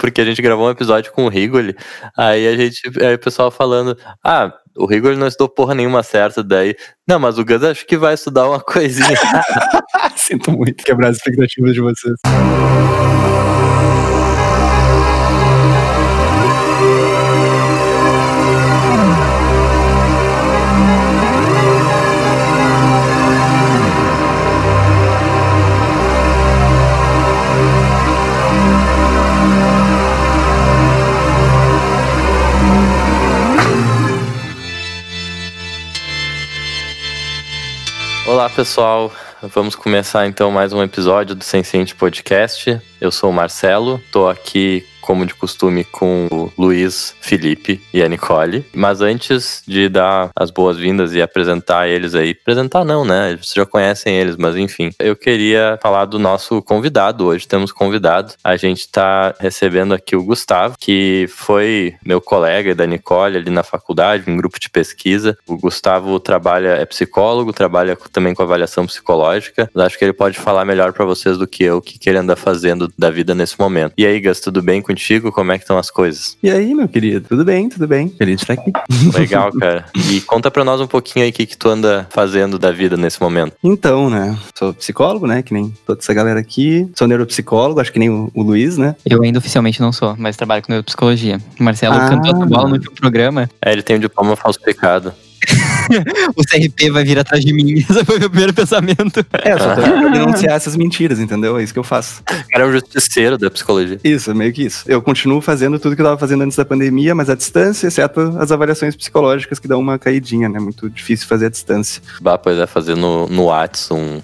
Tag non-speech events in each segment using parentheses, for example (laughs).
porque a gente gravou um episódio com o Rigoli, aí a gente, aí o pessoal falando, ah, o Rigoli não estudou porra nenhuma certa, daí, não, mas o Gus acho que vai estudar uma (laughs) coisinha. (laughs) Sinto muito quebrar as expectativas de vocês. Olá, pessoal. Vamos começar então mais um episódio do Senciente Podcast. Eu sou o Marcelo, tô aqui como de costume, com o Luiz, Felipe e a Nicole. Mas antes de dar as boas-vindas e apresentar eles aí, apresentar não, né? Vocês já conhecem eles, mas enfim. Eu queria falar do nosso convidado. Hoje temos convidado. A gente está recebendo aqui o Gustavo, que foi meu colega da Nicole ali na faculdade, um grupo de pesquisa. O Gustavo trabalha, é psicólogo, trabalha também com avaliação psicológica. Acho que ele pode falar melhor para vocês do que eu o que, que ele anda fazendo da vida nesse momento. E aí, Gus, tudo bem contigo? Como é que estão as coisas? E aí, meu querido? Tudo bem, tudo bem. Feliz de estar aqui. Legal, (laughs) cara. E conta pra nós um pouquinho aí o que, que tu anda fazendo da vida nesse momento. Então, né? Sou psicólogo, né? Que nem toda essa galera aqui. Sou neuropsicólogo, acho que nem o, o Luiz, né? Eu ainda oficialmente não sou, mas trabalho com neuropsicologia. O Marcelo Ah. cantou essa bola no último programa. É, ele tem um diploma falsificado. (laughs) o CRP vai vir atrás de mim. (laughs) Esse foi o meu primeiro pensamento. É, eu só tô pra denunciar essas mentiras, entendeu? É isso que eu faço. O cara é um justiceiro da psicologia. Isso, meio que isso. Eu continuo fazendo tudo que eu tava fazendo antes da pandemia, mas à distância, exceto as avaliações psicológicas que dão uma caidinha, né? Muito difícil fazer à distância. Bah, pois é, fazer no, no Whats um.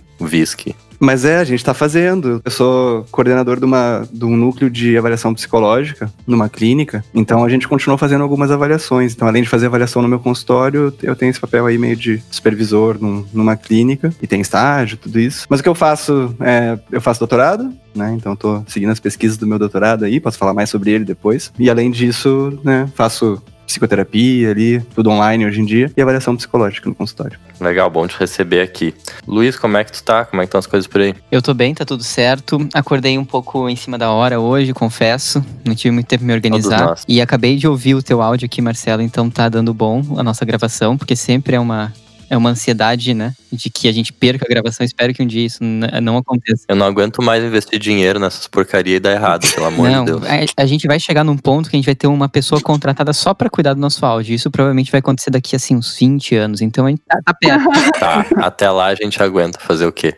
Mas é, a gente tá fazendo. Eu sou coordenador de, uma, de um núcleo de avaliação psicológica numa clínica. Então a gente continuou fazendo algumas avaliações. Então, além de fazer avaliação no meu consultório, eu tenho esse papel aí meio de supervisor num- numa clínica. E tem estágio, tudo isso. Mas o que eu faço é. Eu faço doutorado, né? Então tô seguindo as pesquisas do meu doutorado aí, posso falar mais sobre ele depois. E além disso, né, faço psicoterapia ali, tudo online hoje em dia, e avaliação psicológica no consultório. Legal, bom te receber aqui. Luiz, como é que tu tá? Como é que estão as coisas por aí? Eu tô bem, tá tudo certo. Acordei um pouco em cima da hora hoje, confesso. Não tive muito tempo pra me organizar. E acabei de ouvir o teu áudio aqui, Marcelo, então tá dando bom a nossa gravação, porque sempre é uma. É uma ansiedade, né? De que a gente perca a gravação. Espero que um dia isso não aconteça. Eu não aguento mais investir dinheiro nessas porcarias e dar errado, pelo amor não, de Deus. a, a gente vai chegar num ponto que a gente vai ter uma pessoa contratada só pra cuidar do nosso áudio. Isso provavelmente vai acontecer daqui, assim, uns 20 anos. Então a gente tá, tá perto. (laughs) Tá, até lá a gente aguenta fazer o quê?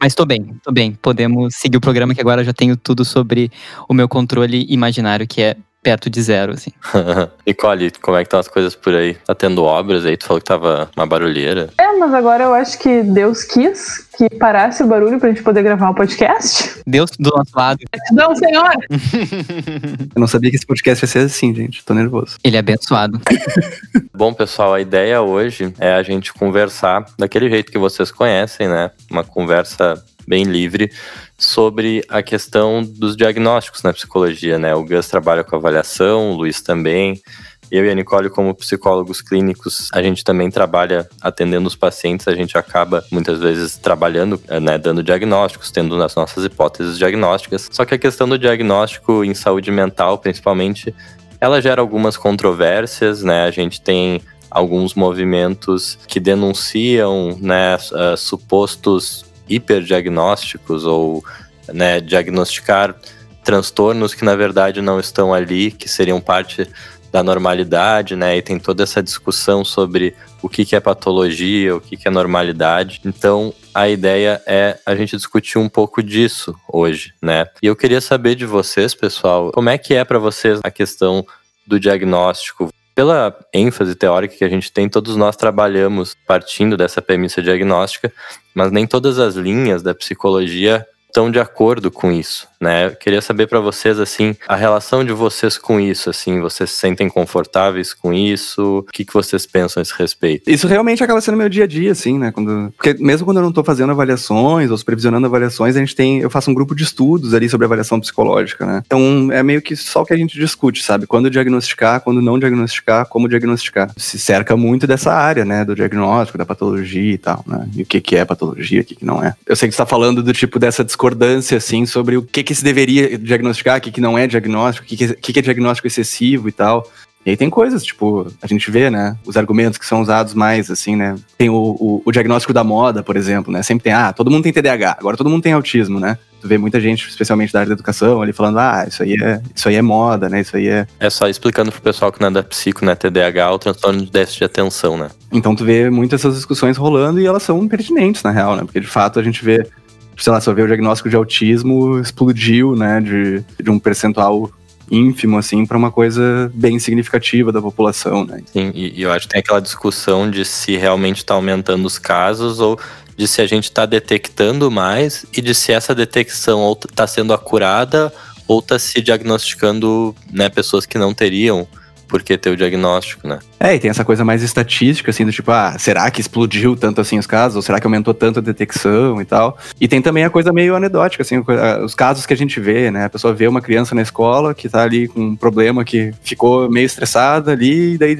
Mas tô bem, tô bem. Podemos seguir o programa que agora eu já tenho tudo sobre o meu controle imaginário, que é perto de zero, assim. (laughs) Nicole, como é que estão as coisas por aí? Tá tendo obras aí? Tu falou que tava uma barulheira. É, mas agora eu acho que Deus quis que parasse o barulho pra gente poder gravar o podcast. Deus do nosso lado, Não, senhor! (laughs) Eu não sabia que esse podcast ia ser assim, gente. Tô nervoso. ele é abençoado. (laughs) Bom, pessoal, a ideia hoje é a gente conversar daquele jeito que vocês conhecem, né? Uma conversa bem livre sobre a questão dos diagnósticos na psicologia, né? O Gus trabalha com avaliação, o Luiz também. Eu e a Nicole, como psicólogos clínicos, a gente também trabalha atendendo os pacientes, a gente acaba muitas vezes trabalhando, né, dando diagnósticos, tendo as nossas hipóteses diagnósticas. Só que a questão do diagnóstico em saúde mental, principalmente, ela gera algumas controvérsias, né? A gente tem alguns movimentos que denunciam, né, ah, supostos hiperdiagnósticos ou, né, diagnosticar transtornos que na verdade não estão ali, que seriam parte da normalidade, né? E tem toda essa discussão sobre o que, que é patologia, o que, que é normalidade. Então, a ideia é a gente discutir um pouco disso hoje, né? E eu queria saber de vocês, pessoal, como é que é para vocês a questão do diagnóstico? Pela ênfase teórica que a gente tem, todos nós trabalhamos partindo dessa premissa diagnóstica, mas nem todas as linhas da psicologia estão de acordo com isso, né? Eu queria saber para vocês assim, a relação de vocês com isso, assim, vocês se sentem confortáveis com isso? O que, que vocês pensam a esse respeito? Isso realmente acaba sendo meu dia a dia, assim, né? Quando, porque mesmo quando eu não tô fazendo avaliações ou supervisionando avaliações, a gente tem. Eu faço um grupo de estudos ali sobre avaliação psicológica, né? Então é meio que só o que a gente discute, sabe? Quando diagnosticar, quando não diagnosticar, como diagnosticar. Se cerca muito dessa área, né? Do diagnóstico, da patologia e tal, né? E o que, que é patologia, o que, que não é. Eu sei que você tá falando do tipo dessa discussão discordância, assim, sobre o que que se deveria diagnosticar, o que que não é diagnóstico, o que que, que que é diagnóstico excessivo e tal. E aí tem coisas, tipo, a gente vê, né, os argumentos que são usados mais, assim, né, tem o, o, o, diagnóstico da moda, por exemplo, né, sempre tem, ah, todo mundo tem TDAH, agora todo mundo tem autismo, né. Tu vê muita gente, especialmente da área da educação, ali falando, ah, isso aí é, isso aí é moda, né, isso aí é... É só explicando pro pessoal que não é da psico, né, TDAH, o transtorno de déficit de atenção, né. Então tu vê muitas essas discussões rolando e elas são pertinentes, na real, né, porque de fato a gente vê sei lá, só vê o diagnóstico de autismo explodiu, né, de, de um percentual ínfimo, assim, para uma coisa bem significativa da população, né? Sim, e, e eu acho que tem aquela discussão de se realmente está aumentando os casos ou de se a gente está detectando mais e de se essa detecção está sendo acurada ou está se diagnosticando né, pessoas que não teriam por que ter o diagnóstico, né? É, e tem essa coisa mais estatística, assim, do tipo, ah, será que explodiu tanto assim os casos? Ou será que aumentou tanto a detecção e tal? E tem também a coisa meio anedótica, assim, os casos que a gente vê, né? A pessoa vê uma criança na escola que tá ali com um problema que ficou meio estressada ali, e daí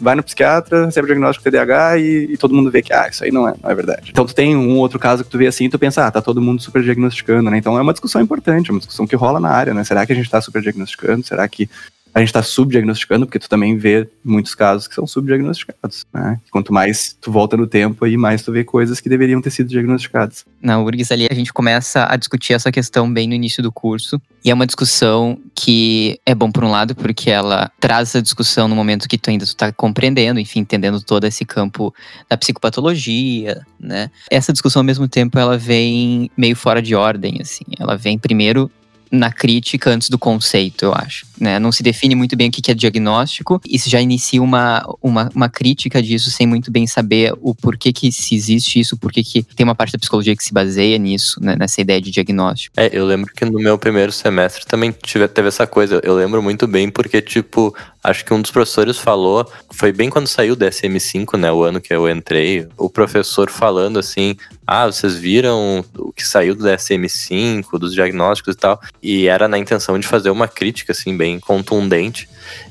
vai no psiquiatra, recebe o diagnóstico TDAH e, e, todo mundo vê que, ah, isso aí não é, não é verdade. Então tu tem um outro caso que tu vê assim e tu pensa, ah, tá todo mundo super diagnosticando, né? Então é uma discussão importante, é uma discussão que rola na área, né? Será que a gente tá super diagnosticando? Será que a gente está subdiagnosticando, porque tu também vê muitos casos que são subdiagnosticados, né? Quanto mais tu volta no tempo aí, mais tu vê coisas que deveriam ter sido diagnosticadas. Na URGS ali a gente começa a discutir essa questão bem no início do curso, e é uma discussão que é bom por um lado, porque ela traz essa discussão no momento que tu ainda está compreendendo, enfim, entendendo todo esse campo da psicopatologia, né? Essa discussão ao mesmo tempo ela vem meio fora de ordem, assim. Ela vem primeiro na crítica antes do conceito, eu acho. Né? Não se define muito bem o que é diagnóstico e se já inicia uma, uma, uma, crítica disso sem muito bem saber o porquê que se existe isso, porquê que tem uma parte da psicologia que se baseia nisso, né? nessa ideia de diagnóstico. É, eu lembro que no meu primeiro semestre também tive, teve essa coisa. Eu lembro muito bem porque, tipo, acho que um dos professores falou, foi bem quando saiu o DSM-5, né, o ano que eu entrei, o professor falando assim, ah, vocês viram o que saiu do DSM-5, dos diagnósticos e tal, e era na intenção de fazer uma crítica, assim, bem contundente.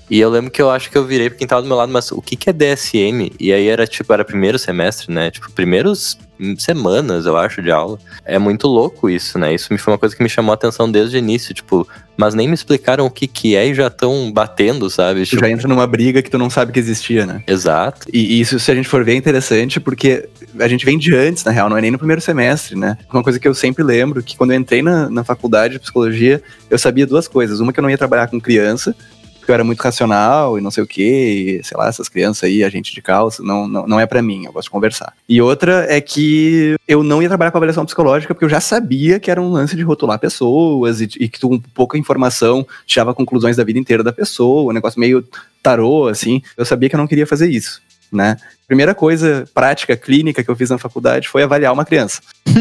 E eu lembro que eu acho que eu virei pra quem tava do meu lado, mas o que, que é DSM? E aí era tipo, era primeiro semestre, né? Tipo, primeiros semanas, eu acho, de aula. É muito louco isso, né? Isso me foi uma coisa que me chamou a atenção desde o início, tipo, mas nem me explicaram o que que é e já estão batendo, sabe? Tu tipo... já entra numa briga que tu não sabe que existia, né? Exato. E, isso, se a gente for ver, é interessante, porque a gente vem de antes, na real, não é nem no primeiro semestre, né? Uma coisa que eu sempre lembro, que quando eu entrei na, na faculdade de psicologia, eu sabia duas coisas. Uma que eu não ia trabalhar com criança, porque eu era muito racional e não sei o que, sei lá, essas crianças aí, a gente de calça, não, não, não é para mim, eu gosto de conversar. E outra é que eu não ia trabalhar com avaliação psicológica porque eu já sabia que era um lance de rotular pessoas e, e que tu, com pouca informação tirava conclusões da vida inteira da pessoa, um negócio meio tarô, assim. Eu sabia que eu não queria fazer isso, né? Primeira coisa prática, clínica que eu fiz na faculdade foi avaliar uma criança. (laughs)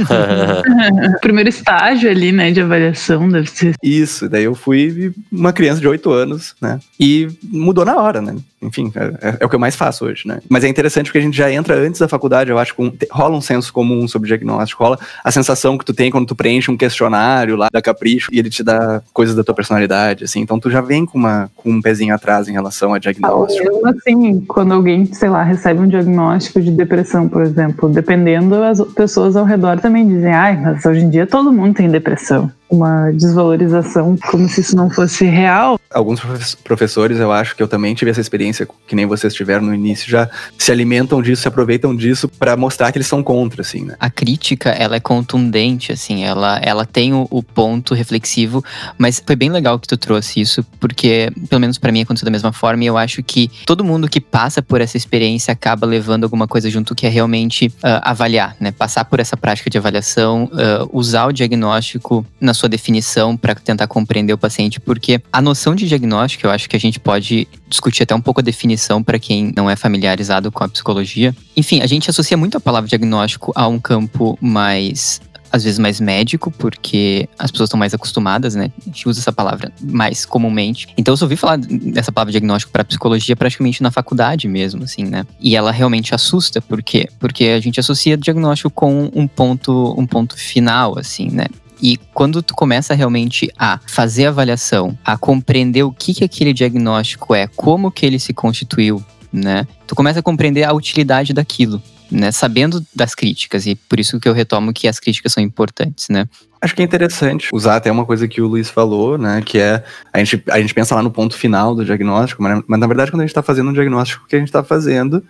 (laughs) Primeiro estágio ali, né, de avaliação, deve ser. Isso, daí eu fui uma criança de 8 anos, né? E mudou na hora, né? Enfim, é, é, é, o que eu mais faço hoje, né? Mas é interessante porque a gente já entra antes da faculdade, eu acho, com, rola um senso comum sobre diagnóstico, rola a sensação que tu tem quando tu preenche um questionário lá da Capricho e ele te dá coisas da tua personalidade, assim. Então tu já vem com, uma, com um pezinho atrás em relação a diagnóstico. Mesmo assim, quando alguém, sei lá, recebe um diagnóstico de depressão, por exemplo, dependendo, as pessoas ao redor também dizem, ai, mas hoje em dia todo mundo tem depressão uma desvalorização, como se isso não fosse real. Alguns professores, eu acho que eu também tive essa experiência que nem vocês tiveram no início, já se alimentam disso, se aproveitam disso para mostrar que eles são contra, assim, né? A crítica, ela é contundente, assim, ela, ela tem o, o ponto reflexivo, mas foi bem legal que tu trouxe isso, porque, pelo menos para mim, aconteceu da mesma forma, e eu acho que todo mundo que passa por essa experiência acaba levando alguma coisa junto que é realmente uh, avaliar, né? Passar por essa prática de avaliação, uh, usar o diagnóstico na sua definição para tentar compreender o paciente, porque a noção de diagnóstico, eu acho que a gente pode discutir até um pouco a definição para quem não é familiarizado com a psicologia. Enfim, a gente associa muito a palavra diagnóstico a um campo mais às vezes mais médico, porque as pessoas estão mais acostumadas, né? A gente usa essa palavra mais comumente. Então eu só ouvi falar dessa palavra diagnóstico para psicologia praticamente na faculdade mesmo, assim, né? E ela realmente assusta, por quê? Porque a gente associa diagnóstico com um ponto, um ponto final, assim, né? E quando tu começa realmente a fazer a avaliação, a compreender o que, que aquele diagnóstico é, como que ele se constituiu, né? Tu começa a compreender a utilidade daquilo. né? Sabendo das críticas, e por isso que eu retomo que as críticas são importantes, né? Acho que é interessante usar até uma coisa que o Luiz falou, né? Que é a gente, a gente pensa lá no ponto final do diagnóstico, mas, mas na verdade, quando a gente está fazendo um diagnóstico, o que a gente está fazendo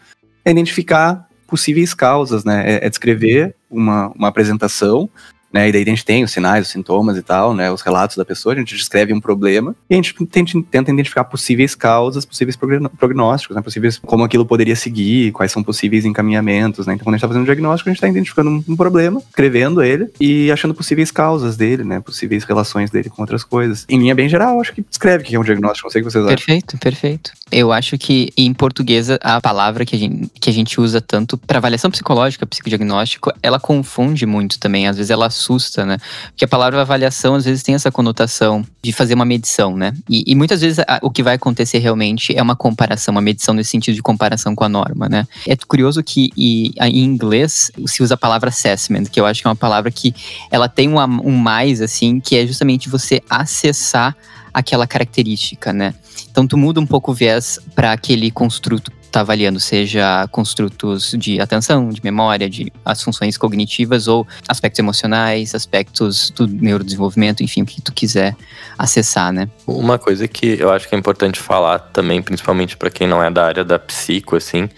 é identificar possíveis causas, né? É, é descrever uma, uma apresentação né? E daí a gente tem os sinais, os sintomas e tal, né? Os relatos da pessoa, a gente descreve um problema e a gente tenta, tenta identificar possíveis causas, possíveis prognósticos, né? Possíveis como aquilo poderia seguir, quais são possíveis encaminhamentos, né? Então quando a gente está fazendo um diagnóstico, a gente está identificando um, um, problema, escrevendo ele e achando possíveis causas dele, né? Possíveis relações dele com outras coisas. Em linha bem geral, acho que descreve o que é um diagnóstico, não sei o que vocês acham. Perfeito, perfeito. Eu acho que em português a palavra que a gente, que a gente usa tanto para avaliação psicológica, psicodiagnóstico, ela confunde muito também. Às vezes ela assusta, né? Porque a palavra avaliação às vezes tem essa conotação de fazer uma medição, né? E, e muitas vezes a, o que vai acontecer realmente é uma comparação, uma medição nesse sentido de comparação com a norma, né? É curioso que e, em inglês se usa a palavra assessment, que eu acho que é uma palavra que ela tem um, um mais, assim, que é justamente você acessar aquela característica, né? Então tu muda um pouco o viés para aquele construto está avaliando, seja construtos de atenção, de memória, de as funções cognitivas ou aspectos emocionais, aspectos do neurodesenvolvimento, enfim, o que tu quiser acessar, né? Uma coisa que eu acho que é importante falar também, principalmente para quem não é da área da psico, assim,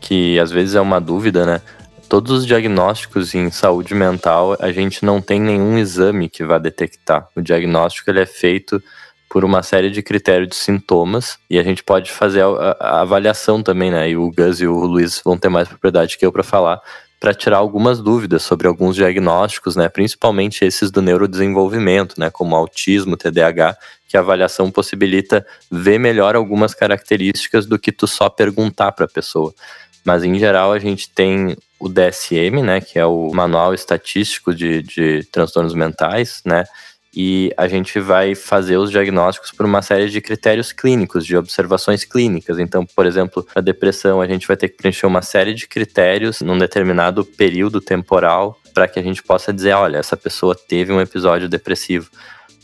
que às vezes é uma dúvida, né? Todos os diagnósticos em saúde mental, a gente não tem nenhum exame que vá detectar. O diagnóstico ele é feito por uma série de critérios de sintomas e a gente pode fazer a, a avaliação também, né? E o Gus e o Luiz vão ter mais propriedade que eu para falar, para tirar algumas dúvidas sobre alguns diagnósticos, né? Principalmente esses do neurodesenvolvimento, né? Como autismo, TDAH, que a avaliação possibilita ver melhor algumas características do que tu só perguntar para a pessoa. Mas em geral a gente tem o DSM, né? Que é o Manual Estatístico de, de Transtornos Mentais, né? E a gente vai fazer os diagnósticos por uma série de critérios clínicos, de observações clínicas. Então, por exemplo, a depressão, a gente vai ter que preencher uma série de critérios num determinado período temporal para que a gente possa dizer, olha, essa pessoa teve um episódio depressivo.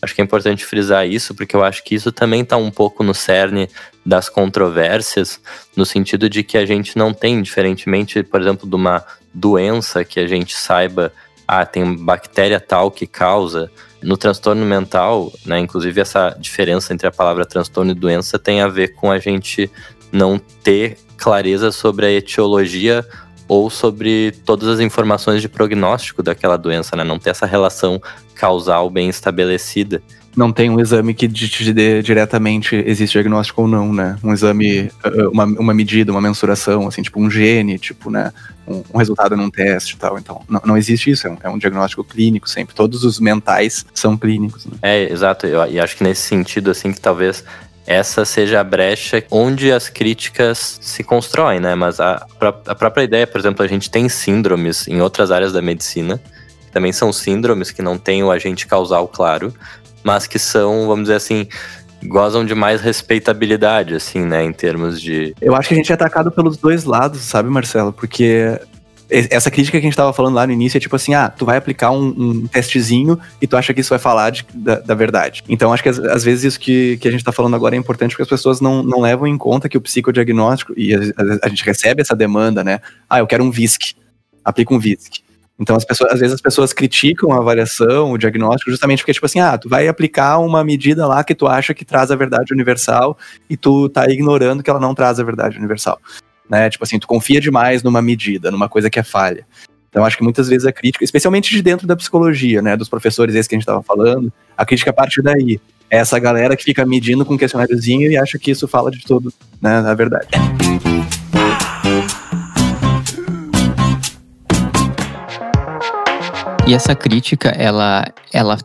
Acho que é importante frisar isso, porque eu acho que isso também está um pouco no cerne das controvérsias, no sentido de que a gente não tem, diferentemente, por exemplo, de uma doença que a gente saiba, ah, tem bactéria tal que causa, no transtorno mental, né, inclusive essa diferença entre a palavra transtorno e doença tem a ver com a gente não ter clareza sobre a etiologia ou sobre todas as informações de prognóstico daquela doença, né? Não ter essa relação causal bem estabelecida não tem um exame que te dê diretamente existe diagnóstico ou não, né? Um exame, uh, uma, uma medida, uma mensuração, assim, tipo um gene, tipo, né? Um, um resultado num teste e tal. Então, não, não existe isso, é um, é um, diagnóstico clínico sempre. Todos os mentais são clínicos, né? É, exato. Eu, e acho que nesse sentido, assim, que talvez essa seja a brecha onde as críticas se constroem, né? Mas a, a própria ideia, por exemplo, a gente tem síndromes em outras áreas da medicina, também são síndromes que não têm o agente causal claro, mas que são, vamos dizer assim, gozam de mais respeitabilidade, assim, né, em termos de. Eu acho que a gente é atacado pelos dois lados, sabe, Marcelo? Porque essa crítica que a gente estava falando lá no início é tipo assim, ah, tu vai aplicar um, um testezinho e tu acha que isso vai falar de, da, da, verdade. Então acho que às, às, vezes isso que, que a gente está falando agora é importante porque as pessoas não, não levam em conta que o psicodiagnóstico, e a, a, a gente recebe essa demanda, né? Ah, eu quero um VISC, aplica um VISC. Então, as pessoas, às vezes as pessoas criticam a avaliação, o diagnóstico, justamente porque, tipo assim, ah, tu vai aplicar uma medida lá que tu acha que traz a verdade universal e tu tá ignorando que ela não traz a verdade universal. Né? Tipo assim, tu confia demais numa medida, numa coisa que é falha. Então, acho que muitas vezes a crítica, especialmente de dentro da psicologia, né, dos professores esses que a gente estava falando, a crítica parte daí. É essa galera que fica medindo com um questionáriozinho e acha que isso fala de tudo, né, na verdade. E essa crítica, ela, ela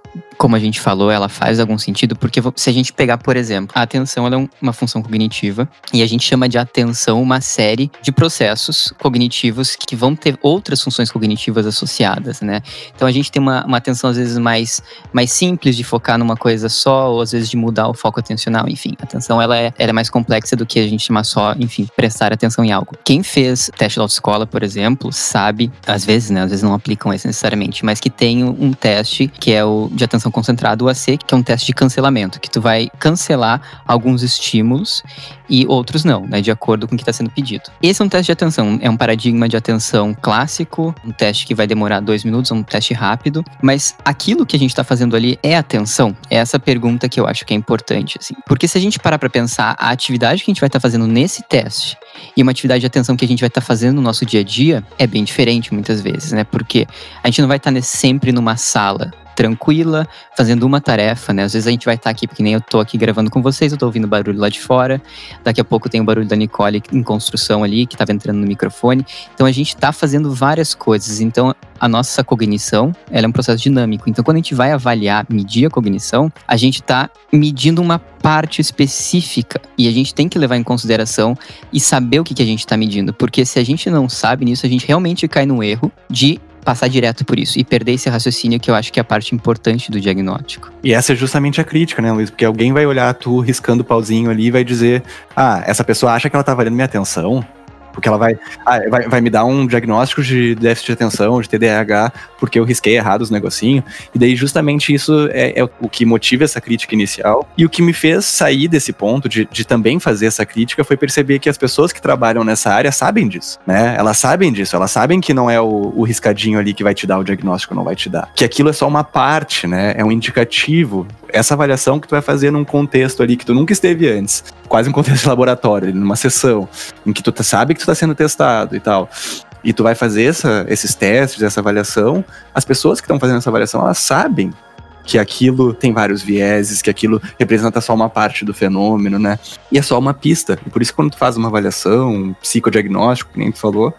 como a gente falou, ela faz algum sentido, porque se a gente pegar, por exemplo, a atenção é uma função cognitiva e a gente chama de atenção uma série de processos cognitivos que vão ter outras funções cognitivas associadas, né? Então a gente tem uma, uma atenção às vezes mais, mais simples de focar numa coisa só, ou às vezes de mudar o foco atencional, enfim. A atenção ela é, ela é mais complexa do que a gente chamar só, enfim, prestar atenção em algo. Quem fez teste da autoescola, por exemplo, sabe, às vezes, né? Às vezes não aplicam esse necessariamente, mas que tem um teste que é o de atenção concentrada, o AC, que é um teste de cancelamento, que tu vai cancelar alguns estímulos e outros não, né, de acordo com o que está sendo pedido. Esse é um teste de atenção, é um paradigma de atenção clássico, um teste que vai demorar dois minutos, um teste rápido, mas aquilo que a gente está fazendo ali é atenção? É essa pergunta que eu acho que é importante, assim. Porque se a gente parar para pensar a atividade que a gente vai estar tá fazendo nesse teste e uma atividade de atenção que a gente vai estar tá fazendo no nosso dia a dia, é bem diferente muitas vezes, né? Porque a gente não vai estar tá sempre numa sala tranquila, fazendo uma tarefa, né? Às vezes a gente vai estar tá aqui, porque nem eu tô aqui gravando com vocês, eu tô ouvindo barulho lá de fora. Daqui a pouco tem o barulho da Nicole em construção ali, que tava entrando no microfone. Então a gente tá fazendo várias coisas. Então a nossa cognição, ela é um processo dinâmico. Então quando a gente vai avaliar, medir a cognição, a gente tá medindo uma parte específica e a gente tem que levar em consideração e saber o que, que a gente está medindo, porque se a gente não sabe nisso, a gente realmente cai no erro de passar direto por isso e perder esse raciocínio que eu acho que é a parte importante do diagnóstico. E essa é justamente a crítica, né, Luiz? Porque alguém vai olhar tu riscando o pauzinho ali e vai dizer: ah, essa pessoa acha que ela tá valendo minha atenção. Porque ela vai, ah, vai, vai me dar um diagnóstico de déficit de atenção, de TDAH, porque eu risquei errado os negocinhos. E daí, justamente, isso é, é, o que motiva essa crítica inicial. E o que me fez sair desse ponto de, de também fazer essa crítica foi perceber que as pessoas que trabalham nessa área sabem disso, né? Elas sabem disso, elas sabem que não é o, o riscadinho ali que vai te dar o diagnóstico, não vai te dar. Que aquilo é só uma parte, né? É um indicativo. Essa avaliação que tu vai fazer num contexto ali que tu nunca esteve antes, quase um contexto de laboratório, numa sessão, em que tu tá, sabe que tu tá sendo testado e tal e tu vai fazer essa, esses testes, essa avaliação, as pessoas que estão fazendo essa avaliação, elas sabem que aquilo tem vários vieses, que aquilo representa só uma parte do fenômeno, né? E é só uma pista. E por isso, quando tu faz uma avaliação, um psicodiagnóstico, que nem tu falou,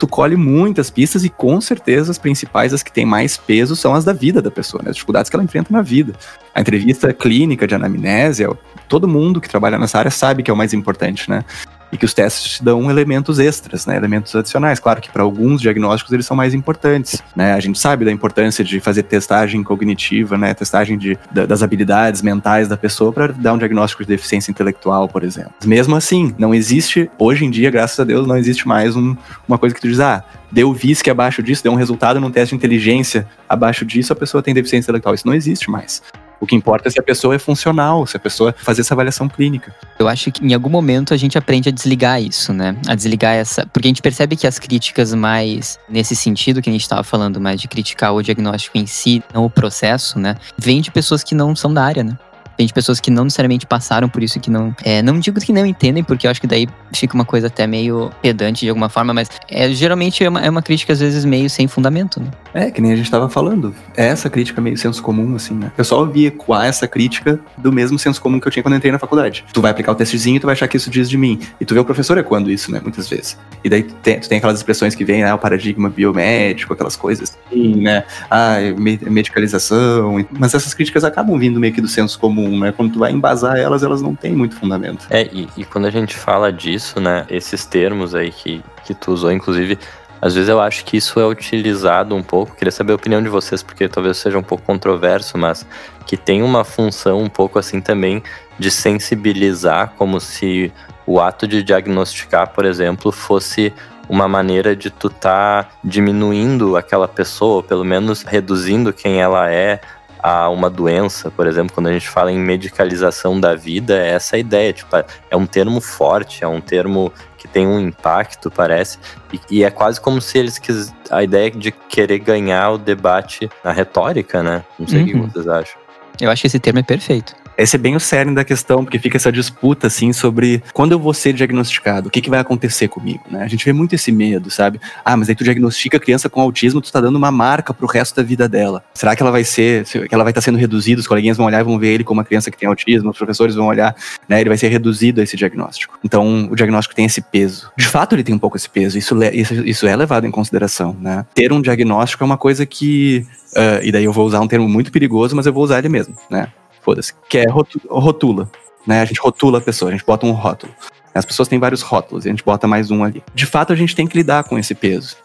tu colhe muitas pistas e com certeza as principais, as que têm mais peso, são as da vida da pessoa, né? As dificuldades que ela enfrenta na vida. A entrevista clínica de anamnésia, todo mundo que trabalha nessa área sabe que é o mais importante, né? E que os testes te dão elementos extras, né, elementos adicionais. Claro que para alguns diagnósticos eles são mais importantes, né? A gente sabe da importância de fazer testagem cognitiva, né, testagem de, das habilidades mentais da pessoa para dar um diagnóstico de deficiência intelectual, por exemplo. Mesmo assim, não existe hoje em dia, graças a Deus, não existe mais um, uma coisa que tu diz, ah, deu VISC abaixo disso, deu um resultado num teste de inteligência abaixo disso, a pessoa tem deficiência intelectual. Isso não existe mais. O que importa é se a pessoa é funcional, se a pessoa fazer essa avaliação clínica. Eu acho que em algum momento a gente aprende a desligar isso, né? A desligar essa. Porque a gente percebe que as críticas mais nesse sentido que a gente estava falando, mais de criticar o diagnóstico em si, não o processo, né? Vem de pessoas que não são da área, né? De pessoas que não necessariamente passaram por isso que não. É, não digo que não entendem, porque eu acho que daí fica uma coisa até meio pedante de alguma forma, mas é, geralmente é uma, é uma crítica, às vezes, meio sem fundamento, né? É, que nem a gente tava falando. É essa crítica meio senso comum, assim, né? Eu só ouvi ecoar essa crítica do mesmo senso comum que eu tinha quando eu entrei na faculdade. Tu vai aplicar o testezinho e tu vai achar que isso diz de mim. E tu vê o professor ecoando isso, né? Muitas vezes. E daí tu tem, tu tem aquelas expressões que vêm, né? O paradigma biomédico, aquelas coisas assim, né? Ah, medicalização. Mas essas críticas acabam vindo meio que do senso comum comum, né? Quando tu vai embasar elas, elas não têm muito fundamento. É, e, e quando a gente fala disso, né? Esses termos aí que, que tu usou, inclusive, às vezes eu acho que isso é utilizado um pouco, queria saber a opinião de vocês, porque talvez seja um pouco controverso, mas que tem uma função um pouco assim também de sensibilizar, como se o ato de diagnosticar, por exemplo, fosse uma maneira de tu tá diminuindo aquela pessoa, ou pelo menos reduzindo quem ela é, a uma doença, por exemplo, quando a gente fala em medicalização da vida, é essa a ideia, tipo, é um termo forte, é um termo que tem um impacto, parece, e, e é quase como se eles quis a ideia de querer ganhar o debate na retórica, né? Não sei uhum. o que vocês acham. Eu acho que esse termo é perfeito. Esse é bem o cerne da questão, porque fica essa disputa, assim, sobre quando eu vou ser diagnosticado, o que, que vai acontecer comigo, né? A gente vê muito esse medo, sabe? Ah, mas aí tu diagnostica a criança com autismo, tu tá dando uma marca pro resto da vida dela. Será que ela vai ser, que ela vai estar tá sendo reduzida, os coleguinhas vão olhar e vão ver ele como uma criança que tem autismo, os professores vão olhar, né? Ele vai ser reduzido a esse diagnóstico. Então, o diagnóstico tem esse peso. De fato, ele tem um pouco esse peso, isso, isso, isso é levado em consideração, né? Ter um diagnóstico é uma coisa que Uh, e daí eu vou usar um termo muito perigoso, mas eu vou usar ele mesmo, né? Foda-se, que é rotula, né? A gente rotula a pessoa, a gente bota um rótulo. As pessoas têm vários rótulos, e a gente bota mais um ali. De fato, a gente tem que lidar com esse peso.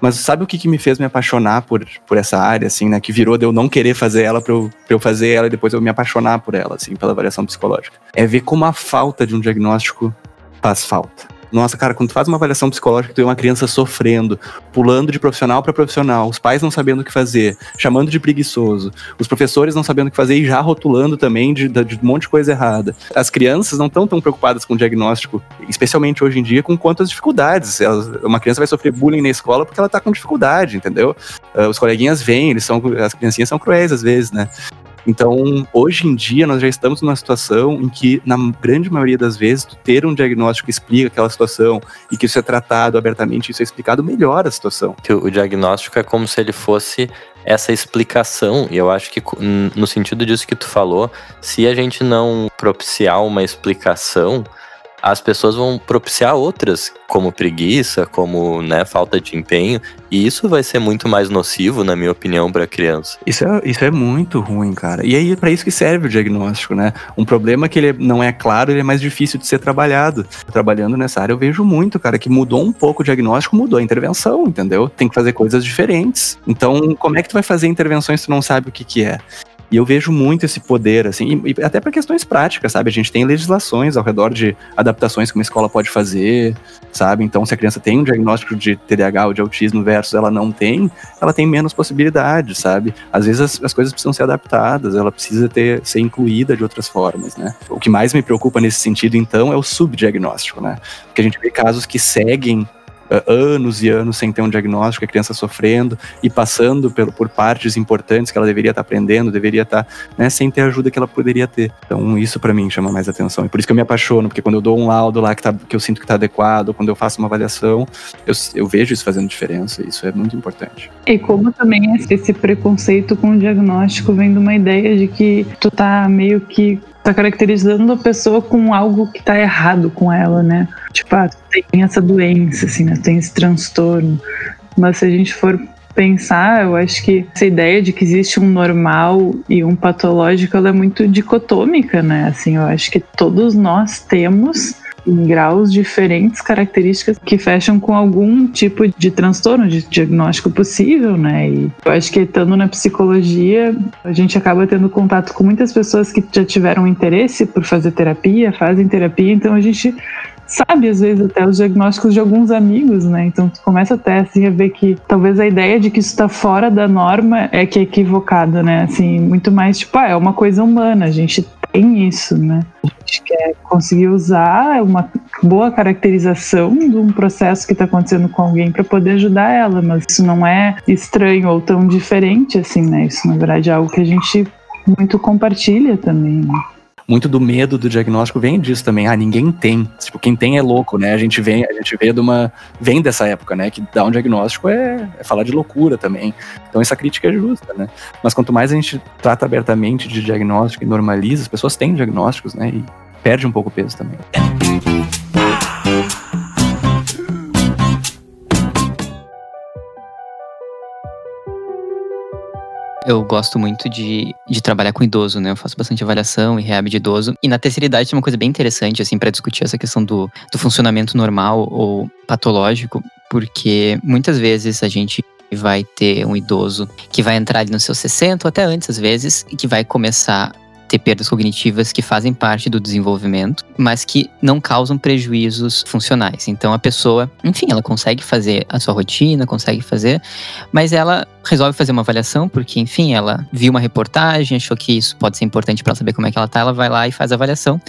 Mas sabe o que, que me fez me apaixonar por, por essa área, assim, né? Que virou de eu não querer fazer ela pra eu, pra eu fazer ela e depois eu me apaixonar por ela, assim, pela variação psicológica. É ver como a falta de um diagnóstico faz falta Nossa, cara, quando tu faz uma avaliação psicológica, tu vê uma criança sofrendo, pulando de profissional para profissional, os pais não sabendo o que fazer, chamando de preguiçoso, os professores não sabendo o que fazer e já rotulando também de, de um monte de coisa errada. As crianças não estão tão preocupadas com o diagnóstico, especialmente hoje em dia, com quantas dificuldades. Elas, uma criança vai sofrer bullying na escola porque ela tá com dificuldade, entendeu? Uh, os coleguinhas vêm, eles são, as criancinhas são cruéis às vezes, né? Então, hoje em dia, nós já estamos numa situação em que, na grande maioria das vezes, ter um diagnóstico que explica aquela situação e que isso é tratado abertamente, isso é explicado, melhora a situação. O diagnóstico é como se ele fosse essa explicação, e eu acho que no sentido disso que tu falou, se a gente não propiciar uma explicação, as pessoas vão propiciar outras, como preguiça, como né, falta de empenho, e isso vai ser muito mais nocivo, na minha opinião, para a criança. Isso é, isso é muito ruim, cara. E aí é para isso que serve o diagnóstico, né? Um problema que ele não é claro, ele é mais difícil de ser trabalhado. Trabalhando nessa área, eu vejo muito, cara, que mudou um pouco o diagnóstico, mudou a intervenção, entendeu? Tem que fazer coisas diferentes. Então, como é que tu vai fazer intervenções se tu não sabe o que, que é? E eu vejo muito esse poder, assim, e, até para questões práticas, sabe? A gente tem legislações ao redor de adaptações que uma escola pode fazer, sabe? Então, se a criança tem um diagnóstico de TDAH ou de autismo versus ela não tem, ela tem menos possibilidades, sabe? Às vezes as, as coisas precisam ser adaptadas, ela precisa ter, ser incluída de outras formas, né? O que mais me preocupa nesse sentido, então, é o subdiagnóstico, né? Porque a gente vê casos que seguem anos e anos sem ter um diagnóstico, a criança sofrendo e passando por, por partes importantes que ela deveria estar aprendendo, deveria estar, né, sem ter a ajuda que ela poderia ter. Então, isso para mim chama mais atenção. E por isso que eu me apaixono, porque quando eu dou um laudo lá que, tá, que eu sinto que está adequado, quando eu faço uma avaliação, eu, eu vejo isso fazendo diferença. Isso é muito importante. E como também esse preconceito com o diagnóstico vem de uma ideia de que tu tá meio que tá caracterizando a pessoa com algo que tá errado com ela, né? Tipo, ah, tem essa doença, assim, né? Tem esse transtorno. Mas se a gente for pensar, eu acho que essa ideia de que existe um normal e um patológico, ela é muito dicotômica, né? Assim, eu acho que todos nós temos em graus diferentes características que fecham com algum tipo de transtorno, de diagnóstico possível, né? E eu acho que estando na psicologia, a gente acaba tendo contato com muitas pessoas que já tiveram interesse por fazer terapia, fazem terapia, então a gente sabe às vezes até os diagnósticos de alguns amigos, né? Então tu começa até assim a ver que talvez a ideia de que isso está fora da norma é que é equivocada, né? Assim, muito mais tipo, ah, é uma coisa humana, a gente tem isso, né? A gente quer conseguir usar uma boa caracterização de um processo que está acontecendo com alguém para poder ajudar ela, mas isso não é estranho ou tão diferente assim, né? Isso na verdade é algo que a gente muito compartilha também. Né? Muito do medo do diagnóstico vem disso também. Ah, ninguém tem. Tipo, quem tem é louco, né? A gente vem, a gente vê de uma. Vem dessa época, né? Que dar um diagnóstico é, é falar de loucura também. Então essa crítica é justa, né? Mas quanto mais a gente trata abertamente de diagnóstico e normaliza, as pessoas têm diagnósticos, né? E perde um pouco o peso também. Eu gosto muito de, de trabalhar com idoso, né? Eu faço bastante avaliação e rehab de idoso. E na terceira idade tem uma coisa bem interessante, assim, para discutir essa questão do, do funcionamento normal ou patológico, porque muitas vezes a gente vai ter um idoso que vai entrar ali nos seus 60 ou até antes, às vezes, e que vai começar ter perdas cognitivas que fazem parte do desenvolvimento, mas que não causam prejuízos funcionais. Então a pessoa, enfim, ela consegue fazer a sua rotina, consegue fazer, mas ela resolve fazer uma avaliação porque, enfim, ela viu uma reportagem, achou que isso pode ser importante para saber como é que ela tá, ela vai lá e faz a avaliação.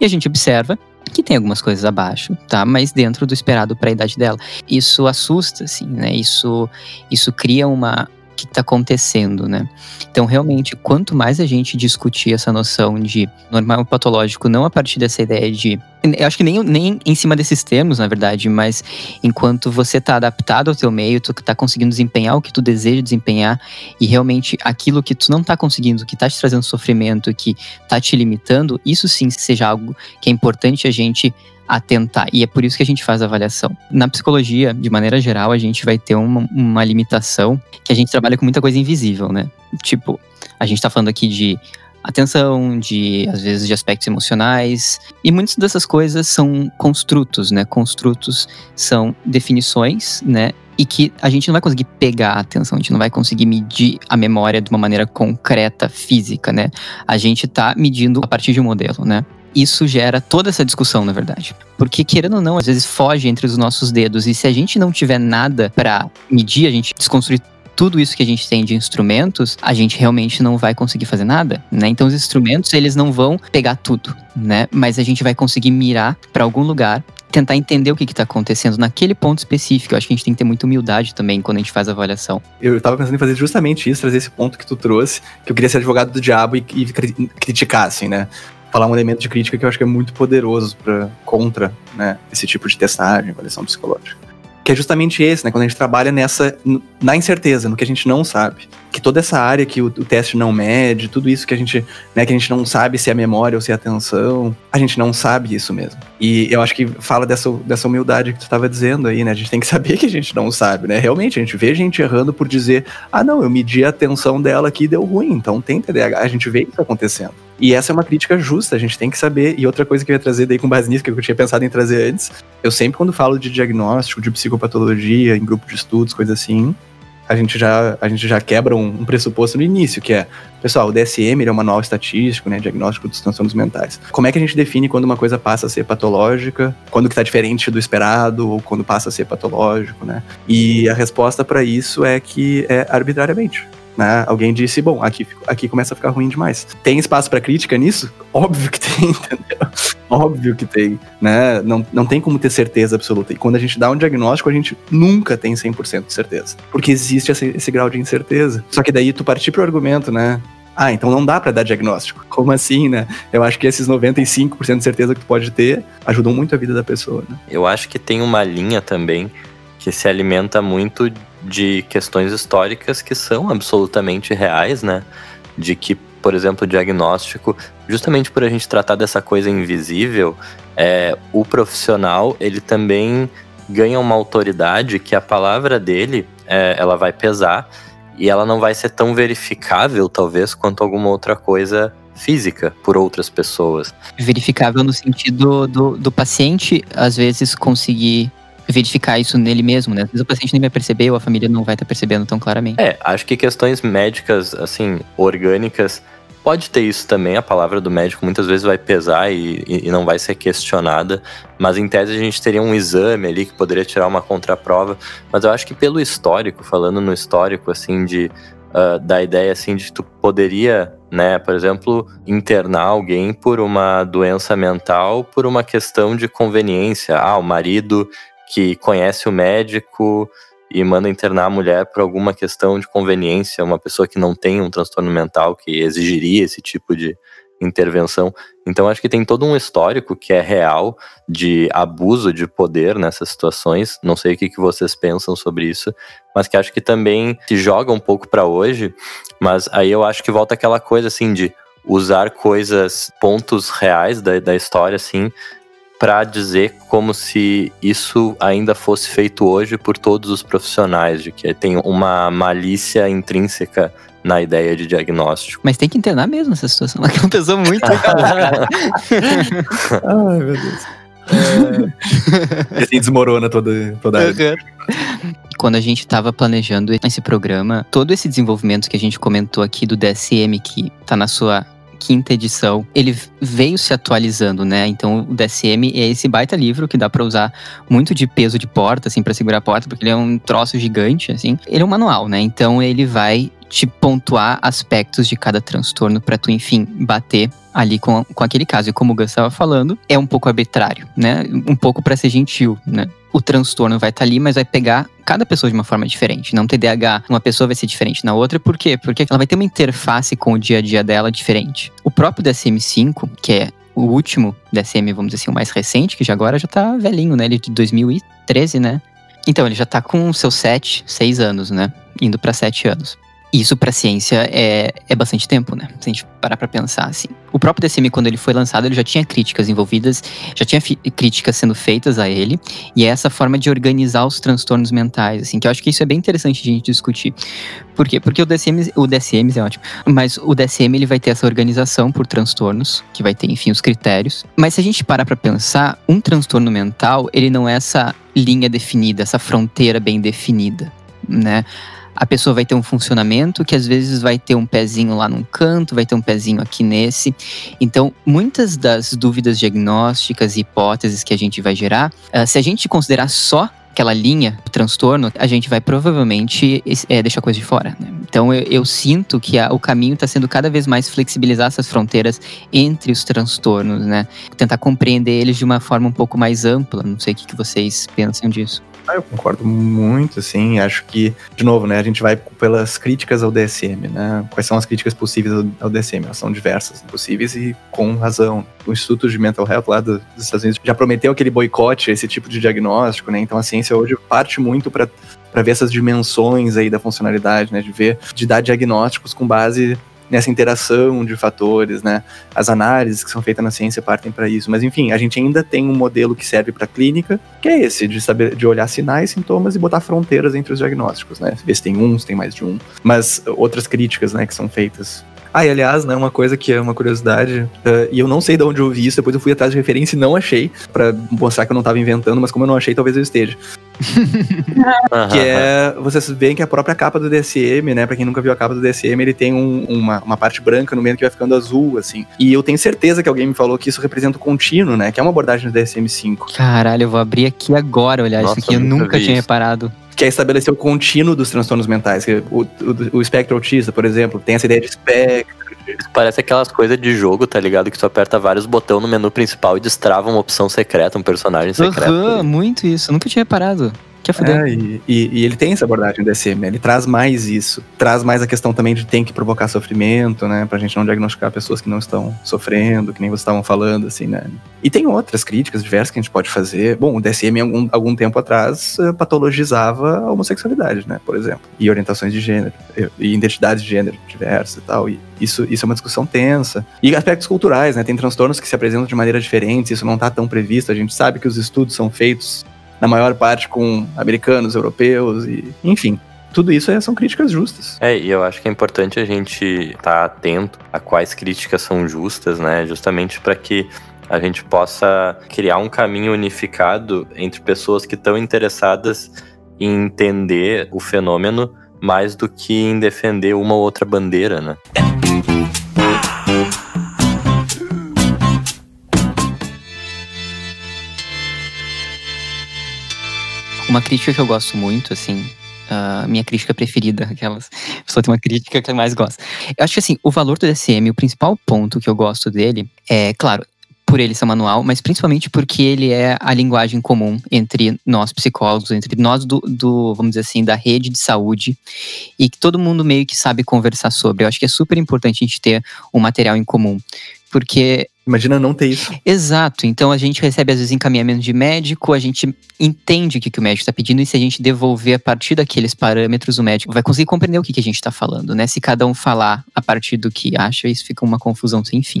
E a gente observa que tem algumas coisas abaixo, tá? Mas dentro do esperado para a idade dela. Isso assusta, assim, né? Isso, isso cria uma, que está acontecendo, né? Então, realmente, quanto mais a gente discutir essa noção de normal patológico, não a partir dessa ideia de. Eu acho que nem, nem em cima desses termos, na verdade, mas enquanto você está adaptado ao teu meio, tu está conseguindo desempenhar o que tu deseja desempenhar e realmente aquilo que tu não está conseguindo, que está te trazendo sofrimento, que está te limitando, isso sim seja algo que é importante a gente atentar. E é por isso que a gente faz a avaliação. Na psicologia, de maneira geral, a gente vai ter uma, uma limitação que a gente trabalha com muita coisa invisível, né? Tipo, a gente tá falando aqui de atenção, de às vezes de aspectos emocionais, e muitas dessas coisas são construtos, né? Construtos são definições, né? E que a gente não vai conseguir pegar a atenção, a gente não vai conseguir medir a memória de uma maneira concreta, física, né? A gente tá medindo a partir de um modelo, né? Isso gera toda essa discussão, na verdade. Porque, querendo ou não, às vezes foge entre os nossos dedos. E se a gente não tiver nada para medir, a gente desconstruir tudo isso que a gente tem de instrumentos, a gente realmente não vai conseguir fazer nada, né? Então os instrumentos, eles não vão pegar tudo, né? Mas a gente vai conseguir mirar para algum lugar tentar entender o que está acontecendo naquele ponto específico. Eu acho que a gente tem que ter muita humildade também quando a gente faz a avaliação. Eu estava pensando em fazer justamente isso, trazer esse ponto que tu trouxe, que eu queria ser advogado do diabo e, e criticar, assim, né? Falar um elemento de crítica que eu acho que é muito poderoso para contra, né, esse tipo de testagem, avaliação psicológica que é justamente esse, né? Quando a gente trabalha nessa, na incerteza, no que a gente não sabe. Que toda essa área que o, o, teste não mede, tudo isso que a gente, né, que a gente não sabe se é memória ou se é atenção, a gente não sabe isso mesmo. E eu acho que fala dessa, dessa humildade que tu estava dizendo aí, né? A gente tem que (laughs) saber que a gente não sabe, né? Realmente, a gente vê gente errando por dizer, ah, não, eu medi a atenção dela aqui e deu ruim, então tem TDAH, a gente vê isso acontecendo. E essa é uma crítica justa, a gente tem que saber. E outra coisa que eu ia trazer daí com base nisso, que eu tinha pensado em trazer antes, eu sempre quando falo de diagnóstico, de psicopatologia, em grupo de estudos, coisa assim, a gente já, a gente já quebra um, um, pressuposto no início, que é, pessoal, o DSM é um manual estatístico, né, diagnóstico dos transtornos mentais. Como é que a gente define quando uma coisa passa a ser patológica, quando que está diferente do esperado, ou quando passa a ser patológico, né? E a resposta para isso é que é arbitrariamente. Né? Alguém disse, bom, aqui, aqui começa a ficar ruim demais. Tem espaço para crítica nisso? Óbvio que tem, (laughs) entendeu? Óbvio que tem, né? Não, não tem como ter certeza absoluta. E quando a gente dá um diagnóstico, a gente nunca tem 100% de certeza. Porque existe esse, esse grau de incerteza. Só que daí tu partir pro argumento, né? Ah, então não dá para dar diagnóstico. Como assim, né? Eu acho que esses 95% de certeza que tu pode ter ajudam muito a vida da pessoa, né? Eu acho que tem uma linha também que se alimenta muito de questões históricas que são absolutamente reais, né? De que, por exemplo, o diagnóstico, justamente por a gente tratar dessa coisa invisível, é, o profissional ele também ganha uma autoridade que a palavra dele é, ela vai pesar e ela não vai ser tão verificável, talvez, quanto alguma outra coisa física por outras pessoas. Verificável no sentido do, do paciente, às vezes, conseguir verificar isso nele mesmo, né? Às vezes o paciente nem vai perceber ou a família não vai estar tá percebendo tão claramente. É, acho que questões médicas, assim, orgânicas, pode ter isso também. A palavra do médico muitas vezes vai pesar e, e, não vai ser questionada, mas em tese a gente teria um exame ali que poderia tirar uma contraprova. Mas eu acho que pelo histórico, falando no histórico, assim, de. Uh, da ideia assim de que tu poderia, né, por exemplo, internar alguém por uma doença mental por uma questão de conveniência. Ah, o marido que conhece o médico e manda internar a mulher por alguma questão de conveniência, uma pessoa que não tem um transtorno mental que exigiria esse tipo de intervenção. Então acho que tem todo um histórico que é real de abuso de poder nessas situações. Não sei o que, que vocês pensam sobre isso, mas que acho que também se joga um pouco para hoje. Mas aí eu acho que volta aquela coisa assim de usar coisas, pontos reais da, da história, assim, para dizer como se isso ainda fosse feito hoje por todos os profissionais, de que tem uma malícia intrínseca na ideia de diagnóstico. Mas tem que internar mesmo essa situação. Ela que pesou muito. (laughs) (laughs) Ai, meu Deus. É... assim desmorona toda, toda a área. Quando a gente estava planejando esse programa, todo esse desenvolvimento que a gente comentou aqui do DSM, que está na sua quinta edição, ele veio se atualizando, né? Então o DSM é esse baita livro que dá para usar muito de peso de porta, assim, para segurar a porta, porque ele é um troço gigante, assim. Ele é um manual, né? Então ele vai te pontuar aspectos de cada transtorno para tu, enfim, bater ali com, com aquele caso. E como o Gus estava falando, é um pouco arbitrário, né? Um pouco para ser gentil, né? O transtorno vai estar tá ali, mas vai pegar cada pessoa de uma forma diferente. Não TDAH, uma pessoa vai ser diferente na outra. Por quê? Porque ela vai ter uma interface com o dia a dia dela diferente. O próprio DSM-5, que é o último DSM, vamos dizer assim, o mais recente, que já agora já tá velhinho, né? Ele é de 2013, né? Então, ele já tá com seus 7, 6 anos, né? Indo para 7 anos. Isso para ciência é, é bastante tempo, né? Se a gente parar para pensar assim. O próprio DSM, quando ele foi lançado, ele já tinha críticas envolvidas, já tinha críticas sendo feitas a ele, e é essa forma de organizar os transtornos mentais, assim, que eu acho que isso é bem interessante de a gente discutir. Por quê? Porque o DSM, o DSM é ótimo, mas o DSM ele vai ter essa organização por transtornos, que vai ter, enfim, os critérios. Mas se a gente parar para pensar, um transtorno mental, ele não é essa linha definida, essa fronteira bem definida, né? A pessoa vai ter um funcionamento que às vezes vai ter um pezinho lá num canto, vai ter um pezinho aqui nesse. Então, muitas das dúvidas diagnósticas e hipóteses que a gente vai gerar, uh, se a gente considerar só aquela linha do transtorno, a gente vai provavelmente é, deixar coisa de fora. Né? Então eu, eu, sinto que a, o caminho está sendo cada vez mais flexibilizar essas fronteiras entre os transtornos, né? Tentar compreender eles de uma forma um pouco mais ampla. Não sei o que, que vocês pensam disso. Ah, eu concordo muito, assim. Acho que, de novo, né, a gente vai pelas críticas ao DSM, né? Quais são as críticas possíveis ao DSM? Elas são diversas, possíveis e com razão. O Instituto de Mental Health lá dos Estados Unidos já prometeu aquele boicote, esse tipo de diagnóstico, né? Então a ciência hoje parte muito para para ver essas dimensões aí da funcionalidade, né? De ver, de dar diagnósticos com base nessa interação de fatores, né? As análises que são feitas na ciência partem para isso. Mas enfim, a gente ainda tem um modelo que serve para clínica, que é esse de saber de olhar sinais, sintomas e botar fronteiras entre os diagnósticos, né? Ver se tem um, se tem mais de um. Mas outras críticas, né, que são feitas ah, e aliás, né, uma coisa que é uma curiosidade, uh, e eu não sei de onde eu vi isso, depois eu fui atrás de referência e não achei, para mostrar que eu não estava inventando, mas como eu não achei, talvez eu esteja. (laughs) que é, vocês veem que a própria capa do DSM, né, pra quem nunca viu a capa do DSM, ele tem um, uma, uma parte branca no meio que vai ficando azul, assim. E eu tenho certeza que alguém me falou que isso representa o contínuo, né, que é uma abordagem do DSM-5. Caralho, eu vou abrir aqui agora olhar Nossa, isso aqui, eu nunca tinha isso. reparado que é estabelecer o contínuo dos transtornos mentais. O, o, o espectro autista, por exemplo, tem essa ideia de espectro. Parece aquelas coisas de jogo, tá ligado? Que tu aperta vários botões no menu principal e destrava uma opção secreta, um personagem secreto. Uhum, muito isso, nunca tinha reparado. Que é, e, e, e, ele tem essa abordagem do DSM, né? ele traz mais isso. Traz mais a questão também de tem que provocar sofrimento, né? Pra gente não diagnosticar pessoas que não estão sofrendo, que nem vocês estavam falando, assim, né? E tem outras críticas diversas que a gente pode fazer. Bom, o DSM, algum, algum tempo atrás, eh, patologizava a homossexualidade, né? Por exemplo. E orientações de gênero, e identidades de gênero diversas e tal. E isso, isso é uma discussão tensa. E aspectos culturais, né? Tem transtornos que se apresentam de maneira diferente, isso não está tão previsto. A gente sabe que os estudos são feitos na maior parte com americanos, europeus e, enfim, tudo isso é, são críticas justas. É, e eu acho que é importante a gente estar tá atento a quais críticas são justas, né? Justamente para que a gente possa criar um caminho unificado entre pessoas que estão interessadas em entender o fenômeno mais do que em defender uma ou outra bandeira, né? Uma crítica que eu gosto muito, assim, a minha crítica preferida, aquelas. A pessoa tem uma crítica que mais gosto. Eu acho que assim, o valor do DSM, o principal ponto que eu gosto dele é, claro, por ele ser manual, mas principalmente porque ele é a linguagem comum entre nós psicólogos, entre nós do, do, vamos dizer assim, da rede de saúde, e que todo mundo meio que sabe conversar sobre. Eu acho que é super importante a gente ter um material em comum, porque Imagina não ter isso. Exato. Então a gente recebe às vezes encaminhamento de médico, a gente entende o que, que o médico está pedindo e se a gente devolver a partir daqueles parâmetros, o médico vai conseguir compreender o que, que a gente está falando, né? Se cada um falar a partir do que acha, isso fica uma confusão sem fim.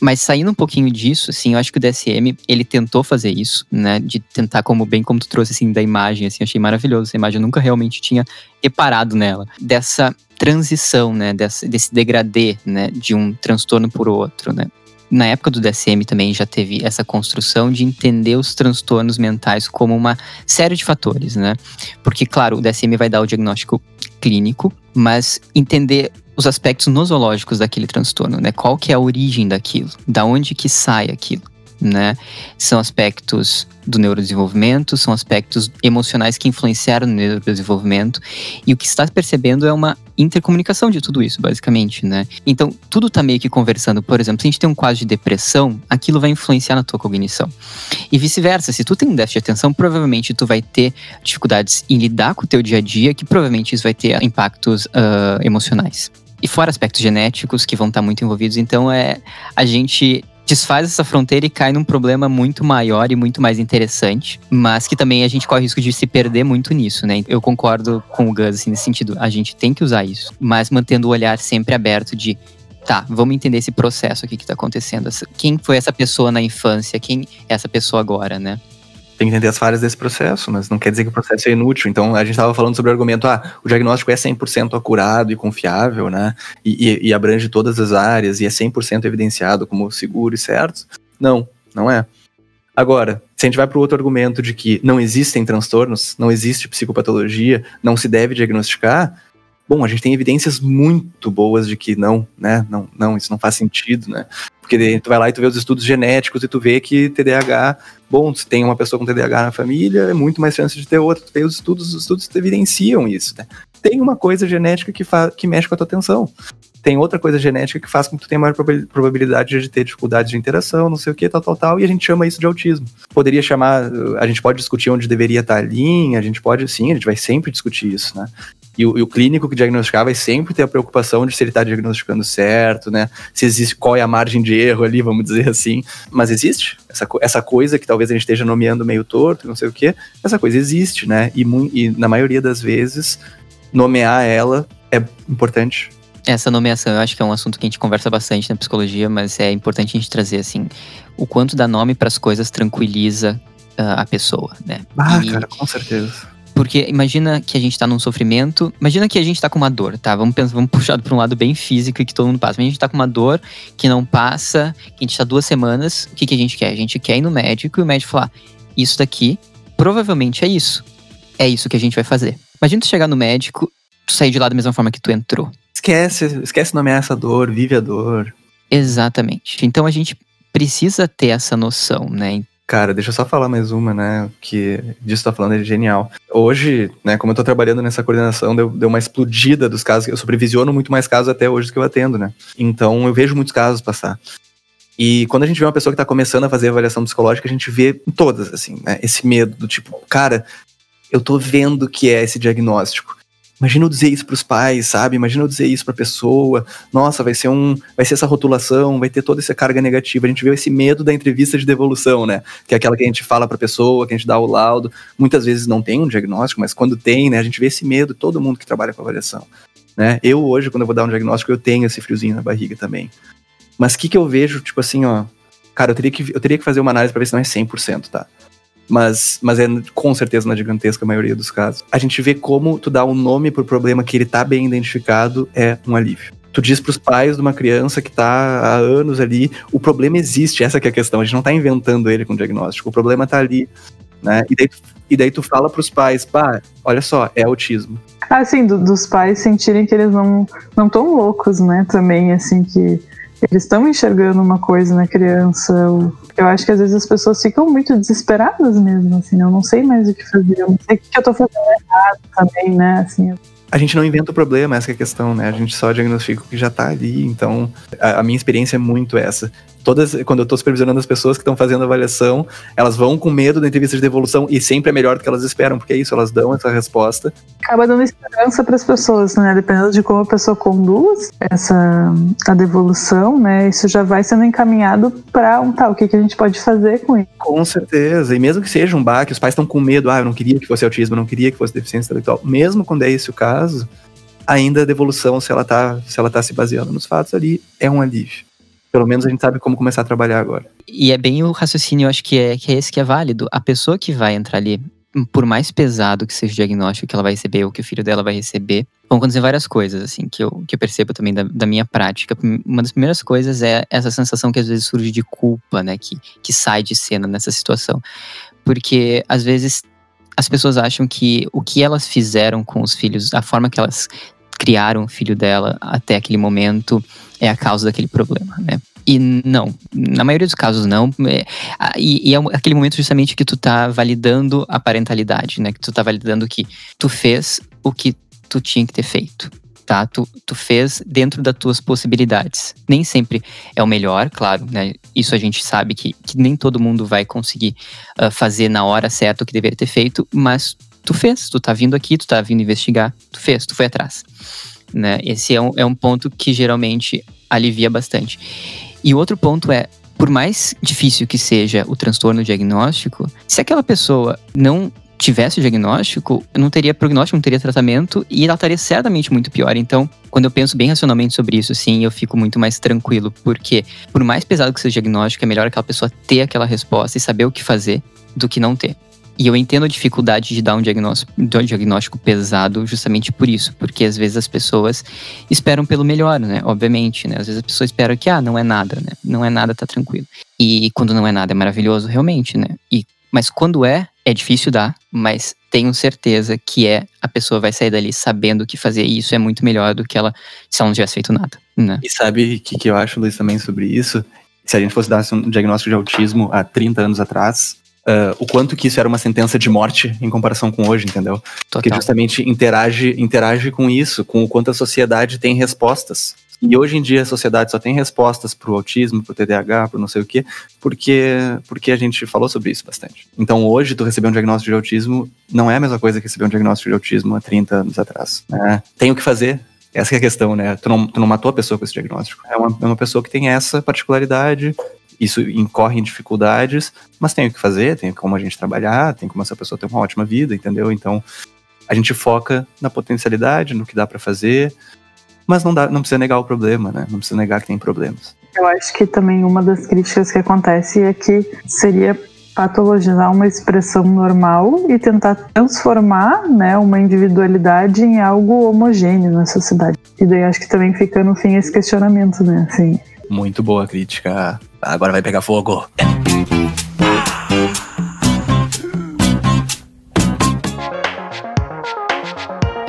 Mas saindo um pouquinho disso, assim, eu acho que o DSM, ele tentou fazer isso, né? De tentar, como bem como tu trouxe, assim, da imagem, assim, achei maravilhoso essa imagem, eu nunca realmente tinha reparado nela. Dessa transição, né? Desse, desse degradê, né? De um transtorno por outro, né? Na época do DSM também já teve essa construção de entender os transtornos mentais como uma série de fatores, né? Porque, claro, o DSM vai dar o diagnóstico clínico, mas entender os aspectos nosológicos daquele transtorno, né? Qual que é a origem daquilo? Da onde que sai aquilo? né? São aspectos do neurodesenvolvimento, são aspectos emocionais que influenciaram no neurodesenvolvimento. E o que está percebendo é uma intercomunicação de tudo isso, basicamente, né? Então, tudo está meio que conversando. Por exemplo, se a gente tem um quadro de depressão, aquilo vai influenciar na tua cognição. E vice-versa, se tu tem um déficit de atenção, provavelmente tu vai ter dificuldades em lidar com o teu dia a dia, que provavelmente isso vai ter impactos uh, emocionais. E fora aspectos genéticos que vão estar muito envolvidos, então é a gente desfaz essa fronteira e cai num problema muito maior e muito mais interessante, mas que também a gente corre o risco de se perder muito nisso, né? Eu concordo com o Gus, assim, nesse sentido, a gente tem que usar isso, mas mantendo o olhar sempre aberto de tá, vamos entender esse processo aqui que tá acontecendo. Quem foi essa pessoa na infância? Quem é essa pessoa agora, né? Tem que entender as falhas desse processo, mas não quer dizer que o processo é inútil. Então, a gente estava falando sobre o argumento, ah, o diagnóstico é 100% acurado e confiável, né? E, e, e abrange todas as áreas e é 100% evidenciado como seguro e certo. Não, não é. Agora, se a gente vai para o outro argumento de que não existem transtornos, não existe psicopatologia, não se deve diagnosticar, Bom, a gente tem evidências muito boas de que não, né? Não, não, isso não faz sentido, né? Porque tu vai lá e tu vê os estudos genéticos e tu vê que TDAH, bom, se tem uma pessoa com TDAH na família, é muito mais chance de ter outra. Tu vê os estudos, os estudos evidenciam isso, né? Tem uma coisa genética que, que mexe com a tua atenção tem outra coisa genética que faz com que tu tenha maior probabilidade de ter dificuldades de interação, não sei o que, tal, tal, tal, e a gente chama isso de autismo. Poderia chamar, a gente pode discutir onde deveria estar a linha, a gente pode, sim, a gente vai sempre discutir isso, né? E o, e o, clínico que diagnosticar vai sempre ter a preocupação de se ele está diagnosticando certo, né? Se existe, qual é a margem de erro ali, vamos dizer assim. Mas existe essa, essa coisa que talvez a gente esteja nomeando meio torto, não sei o quê, essa coisa existe, né? E, e na maioria das vezes, nomear ela é importante. Essa nomeação eu acho que é um assunto que a gente conversa bastante na psicologia, mas é importante a gente trazer assim o quanto dar nome para as coisas tranquiliza uh, a pessoa, né? Ah, e, cara, com certeza. Porque imagina que a gente tá num sofrimento, imagina que a gente tá com uma dor, tá? Vamos pensar, vamos puxar para um lado bem físico e que todo mundo passa. Mas a gente tá com uma dor que não passa, que a gente tá duas semanas, o que, que a gente quer? A gente quer ir no médico e o médico falar: isso daqui provavelmente é isso. É isso que a gente vai fazer. Imagina tu chegar no médico, tu sair de lá da mesma forma que tu entrou esquece, esquece nomear essa dor, vive a dor. Exatamente. Então a gente precisa ter essa noção, né? Cara, deixa eu só falar mais uma, né? Que disso tá falando é genial. Hoje, né, como eu tô trabalhando nessa coordenação, deu, deu uma explodida dos casos. Eu supervisiono muito mais casos até hoje do que eu atendo, né? Então eu vejo muitos casos passar. E quando a gente vê uma pessoa que tá começando a fazer avaliação psicológica, a gente vê em todas, assim, né? Esse medo do tipo, cara, eu tô vendo que é esse diagnóstico. Imagina eu dizer isso para os pais, sabe? Imagina eu dizer isso para a pessoa. Nossa, vai ser um, vai ser essa rotulação, vai ter toda essa carga negativa. A gente vê esse medo da entrevista de devolução, né? Que é aquela que a gente fala para a pessoa, que a gente dá o laudo. Muitas vezes não tem um diagnóstico, mas quando tem, né, a gente vê esse medo todo mundo que trabalha com avaliação, né? Eu hoje, quando eu vou dar um diagnóstico, eu tenho esse friozinho na barriga também. Mas o que que eu vejo, tipo assim, ó, cara, eu teria que eu teria que fazer uma análise para ver se não é 100%, tá? Mas, mas é com certeza na gigantesca maioria dos casos. A gente vê como tu dá um nome pro problema que ele tá bem identificado é um alívio. Tu diz pros pais de uma criança que tá há anos ali, o problema existe, essa é a questão, a gente não tá inventando ele com diagnóstico, o problema tá ali, né? E daí, e daí tu fala pros pais, pá, olha só, é autismo. Ah, sim, do, dos pais sentirem que eles não não loucos, né? Também, assim, que eles estão enxergando uma coisa na criança. Eu acho que às vezes as pessoas ficam muito desesperadas mesmo, assim, né? eu não sei mais o que fazer, eu não sei o que eu tô fazendo errado também, né? Assim, a gente não inventa o problema, essa é a questão, né? A gente só diagnostica o que já tá ali. Então, a, a minha experiência é muito essa todas, quando eu estou supervisionando as pessoas que estão fazendo avaliação, elas vão com medo da entrevista de devolução e sempre é melhor do que elas esperam, porque é isso, elas dão essa resposta. Acaba dando esperança para as pessoas, né? Dependendo de como a pessoa conduz essa a devolução, né? Isso já vai sendo encaminhado para um tal, tá, o que, que a gente pode fazer com isso. Com certeza, e mesmo que seja um baque, os pais estão com medo, ah, eu não queria que fosse autismo, eu não queria que fosse deficiência intelectual, mesmo quando é esse o caso, ainda a devolução, se ela está se ela tá se baseando nos fatos ali, é um alívio pelo menos a gente sabe como começar a trabalhar agora. E é bem o raciocínio, eu acho que é, que é esse que é válido. A pessoa que vai entrar ali, por mais pesado que seja o diagnóstico que ela vai receber ou que o filho dela vai receber, vão acontecer várias coisas, assim, que eu, que eu percebo também da, da, minha prática. Uma das primeiras coisas é essa sensação que às vezes surge de culpa, né, que, que sai de cena nessa situação. Porque às vezes as pessoas acham que o que elas fizeram com os filhos, a forma que elas criaram o filho dela até aquele momento é a causa daquele problema, né? E não, na maioria dos casos não. É, e, e, é aquele momento justamente que tu tá validando a parentalidade, né? Que tu tá validando que tu fez o que tu tinha que ter feito. Tá? Tu, tu fez dentro das tuas possibilidades. Nem sempre é o melhor, claro, né? Isso a gente sabe que, que nem todo mundo vai conseguir uh, fazer na hora certa o que deveria ter feito, mas tu fez, tu tá vindo aqui, tu tá vindo investigar, tu fez, tu foi atrás. Né? Esse é um, é um ponto que geralmente alivia bastante. E outro ponto é, por mais difícil que seja o transtorno diagnóstico, se aquela pessoa não tivesse o diagnóstico, não teria prognóstico, não teria tratamento e ela estaria certamente muito pior. Então, quando eu penso bem racionalmente sobre isso, sim, eu fico muito mais tranquilo, porque por mais pesado que seja o diagnóstico, é melhor aquela pessoa ter aquela resposta e saber o que fazer do que não ter. E eu entendo a dificuldade de dar um diagnóstico, um diagnóstico pesado justamente por isso, porque às vezes as pessoas esperam pelo melhor, né? Obviamente, né? Às vezes a pessoa espera que, ah, não é nada, né? Não é nada, tá tranquilo. E quando não é nada é maravilhoso, realmente, né? E, mas quando é, é difícil dar, mas tenho certeza que é a pessoa vai sair dali sabendo o que fazer e isso é muito melhor do que ela se ela não tivesse feito nada, né? E sabe o que, que eu acho, Luiz, também sobre isso? Se a gente fosse dar um diagnóstico de autismo há 30 anos atrás, uh, o quanto que isso era uma sentença de morte em comparação com hoje, entendeu? Total. Porque justamente interage, interage com isso, com o quanto a sociedade tem respostas. E hoje em dia a sociedade só tem respostas para o autismo, para o TDAH, para não sei o quê, porque, porque a gente falou sobre isso bastante. Então hoje tu receber um diagnóstico de autismo não é a mesma coisa que receber um diagnóstico de autismo há 30 anos atrás. Né? Tem o que fazer, essa é a questão, né? Tu não, tu não matou a pessoa com esse diagnóstico. É uma, é uma pessoa que tem essa particularidade, isso incorre em dificuldades, mas tem o que fazer, tem como a gente trabalhar, tem como essa pessoa ter uma ótima vida, entendeu? Então, a gente foca na potencialidade, no que dá para fazer, mas não, dá, não precisa negar o problema, né? Não precisa negar que tem problemas. Eu acho que também uma das críticas que acontece é que seria patologizar uma expressão normal e tentar transformar né, uma individualidade em algo homogêneo na sociedade. E daí acho que também fica no fim esse questionamento, né? Assim. Muito boa crítica. Agora vai pegar fogo.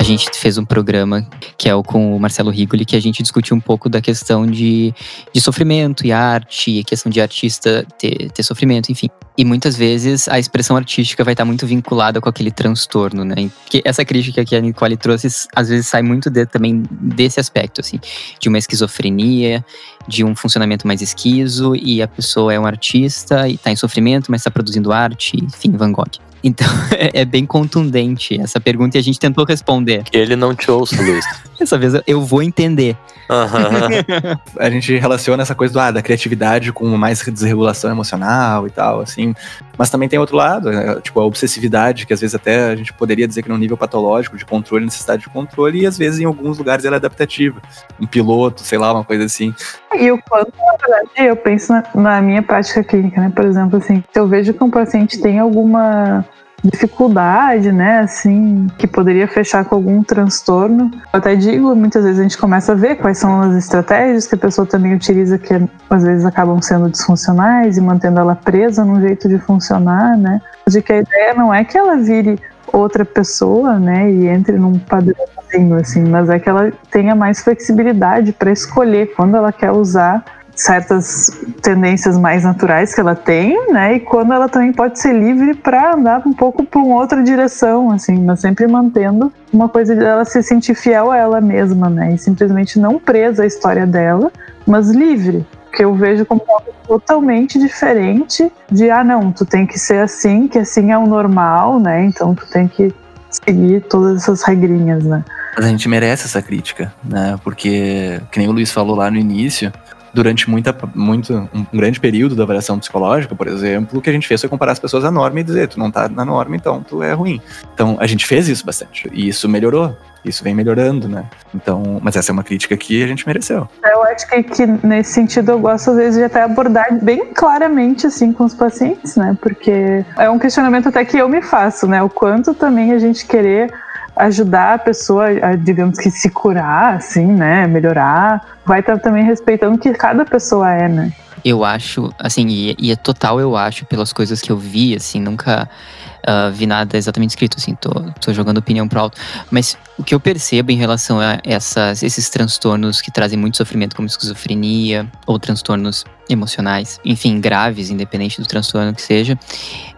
Gente fez um programa que é o com o Marcelo Rigoli, que a gente discutiu um pouco da questão de, de sofrimento e arte, e a questão de artista ter, ter sofrimento, enfim. E muitas vezes a expressão artística vai estar muito vinculada com aquele transtorno, né? Porque essa crítica que a Nicole trouxe, às vezes sai muito de, também desse aspecto, assim, de uma esquizofrenia, de um funcionamento mais esquizo, e a pessoa é um artista e está em sofrimento, mas está produzindo arte, enfim, Van Gogh. Então (laughs) é, é, bem contundente essa pergunta e a gente tentou responder. Que ele não te ouça, Luiz. (laughs) Dessa vez eu vou entender. Uhum. (laughs) a gente relaciona essa coisa do, ah, da criatividade com mais desregulação emocional e tal, assim. Mas também tem outro lado, né? tipo a obsessividade, que às vezes até a gente poderia dizer que num nível patológico, de controle, necessidade de controle, e às vezes em alguns lugares ela é adaptativa. Um piloto, sei lá, uma coisa assim. E o quanto, na verdade, eu penso na, na minha prática clínica, né? Por exemplo, assim, se eu vejo que um paciente tem alguma dificuldade, né, assim, que poderia fechar com algum transtorno. Eu até digo, muitas vezes a gente começa a ver quais são as estratégias que a pessoa também utiliza que às vezes acabam sendo disfuncionais e mantendo ela presa num jeito de funcionar, né? De que a ideia não é que ela vire outra pessoa, né, e entre num padrãozinho assim, mas é que ela tenha mais flexibilidade para escolher quando ela quer usar certas tendências mais naturais que ela tem, né? E quando ela também pode ser livre para andar um pouco para uma outra direção, assim, mas sempre mantendo uma coisa dela se sentir fiel a ela mesma, né? E simplesmente não presa à história dela, mas livre. Que eu vejo como algo totalmente diferente de ah não, tu tem que ser assim, que assim é o normal, né? Então tu tem que seguir todas essas regrinhas, né? Mas a gente merece essa crítica, né? Porque, que nem o Luiz falou lá no início, durante muita, muito, um grande período da avaliação psicológica, por exemplo, o que a gente fez foi comparar as pessoas à norma e dizer, tu não tá na norma, então tu é ruim. Então, a gente fez isso bastante. E isso melhorou. Isso vem melhorando, né? Então, mas essa é uma crítica que a gente mereceu. Eu acho que, que nesse sentido eu gosto às vezes de até abordar bem claramente assim com os pacientes, né? Porque é um questionamento até que eu me faço, né? O quanto também a gente querer ajudar a pessoa a, digamos que, se curar, assim, né? Melhorar. Vai estar também respeitando que cada pessoa é, né? Eu acho, assim, e, e é total eu acho, pelas coisas que eu vi, assim, nunca uh, vi nada exatamente escrito, assim, tô, tô jogando opinião pro alto. Mas o que eu percebo em relação a essas, esses transtornos que trazem muito sofrimento, como esquizofrenia ou transtornos emocionais, enfim, graves, independente do transtorno que seja,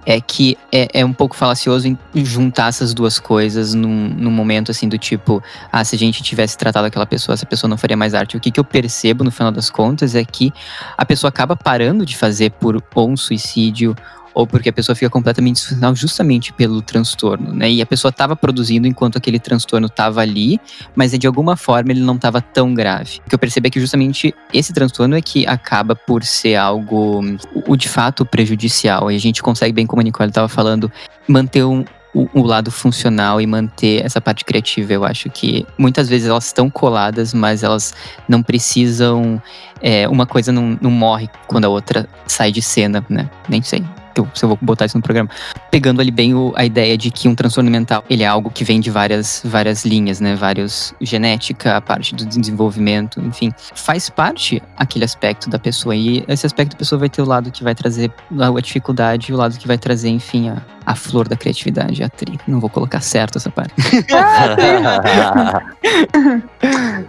é que é, é um pouco falacioso juntar essas duas coisas num, num, momento assim do tipo, ah, se a gente tivesse tratado aquela pessoa, essa pessoa não faria mais arte. O que, que eu percebo no final das contas é que a pessoa acaba parando de fazer por um suicídio ou porque a pessoa fica completamente disfuncional justamente pelo transtorno, né? E a pessoa estava produzindo enquanto aquele transtorno estava ali, mas de alguma forma ele não estava tão grave. O que eu percebi é que justamente esse transtorno é que acaba por ser algo, o, de fato prejudicial. E a gente consegue, bem como a Nicole estava falando, manter um, o, o, lado funcional e manter essa parte criativa. Eu acho que muitas vezes elas estão coladas, mas elas não precisam. É, uma coisa não, não morre quando a outra sai de cena, né? Nem sei eu, se eu vou botar isso no programa, pegando ali bem o, a ideia de que um transtorno mental, ele é algo que vem de várias, várias linhas, né? Vários genética, a parte do desenvolvimento, enfim, faz parte aquele aspecto da pessoa e esse aspecto da pessoa vai ter o lado que vai trazer a dificuldade o lado que vai trazer, enfim, a, a flor da criatividade, a tri. Não vou colocar certo essa parte. (laughs) (laughs)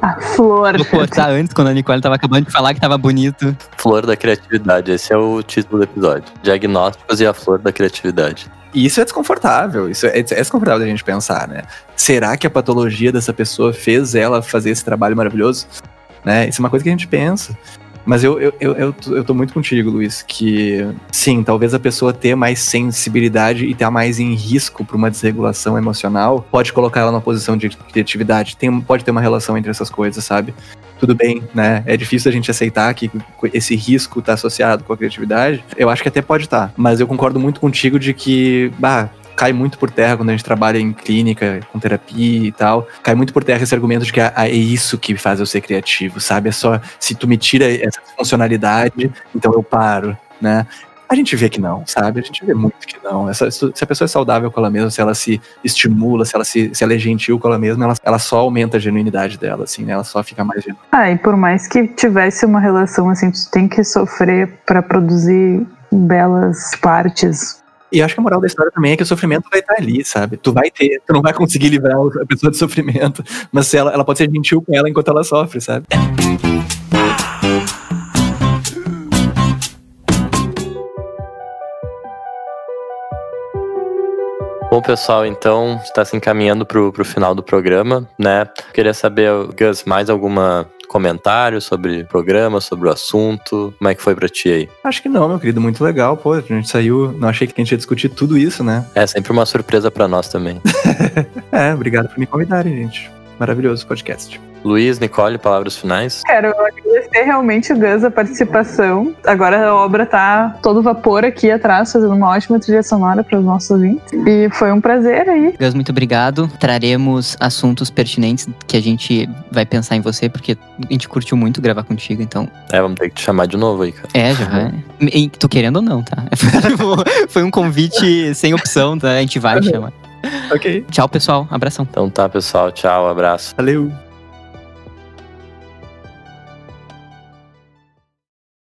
A flor. Vou cortar antes, quando a Nicole tava acabando de falar que tava bonito. flor da criatividade, esse é o título do episódio. Diagnósticos e a flor da criatividade. E isso é desconfortável, isso é, é desconfortável da gente pensar, né? Será que a patologia dessa pessoa fez ela fazer esse trabalho maravilhoso? Né? Isso é uma coisa que a gente pensa. Mas eu, eu, eu, eu, tô, eu tô muito contigo, Luiz, que sim, talvez a pessoa ter mais sensibilidade e estar mais em risco para uma desregulação emocional pode colocar ela numa posição de criatividade. Tem, pode ter uma relação entre essas coisas, sabe? Tudo bem, né? É difícil a gente aceitar que esse risco tá associado com a criatividade. Eu acho que até pode estar. Mas eu concordo muito contigo de que, bah, cai muito por terra quando a gente trabalha em clínica, com terapia e tal. Cai muito por terra esse argumento de que ah, é isso que faz eu ser criativo, sabe? É só se tu me tira essa funcionalidade, então eu paro, né? A gente vê que não, sabe? A gente vê muito que não. Essa, se a pessoa é saudável com ela mesma, se ela se estimula, se ela, se, se ela é gentil com ela mesma, ela, ela só aumenta a genuinidade dela, assim, né? Ela só fica mais genuína. Ah, e por mais que tivesse uma relação assim, tu tem que sofrer pra produzir belas partes. E acho que a moral da história também é que o sofrimento vai estar ali, sabe? Tu vai ter, tu não vai conseguir livrar a pessoa de sofrimento, mas ela, ela pode ser gentil com ela enquanto ela sofre, sabe? Bom, pessoal, então está se encaminhando pro, pro final do programa, né? Queria saber, Gus, mais alguma comentário sobre o programa, sobre o assunto? Como é que foi pra ti aí? Acho que não, meu querido, muito legal. Pô, a gente saiu, não achei que a gente ia discutir tudo isso, né? É sempre uma surpresa pra nós também. (laughs) É, obrigado por me convidarem, gente. Maravilhoso podcast. Luiz, Nicole, palavras finais? Quero agradecer realmente o Gus a participação. Agora a obra tá todo vapor aqui atrás, fazendo uma ótima trilha sonora para os nossos ouvintes. E foi um prazer aí. Gus, muito obrigado. Traremos assuntos pertinentes que a gente vai pensar em você, porque a gente curtiu muito gravar contigo, então. É, vamos ter que te chamar de novo aí, cara. É, já vai. Tu querendo ou não, tá? (laughs) Foi um convite sem opção, tá? A gente vai te chamar. Ok. Tchau, pessoal. Abração. Então tá, pessoal. Tchau, abraço. Valeu.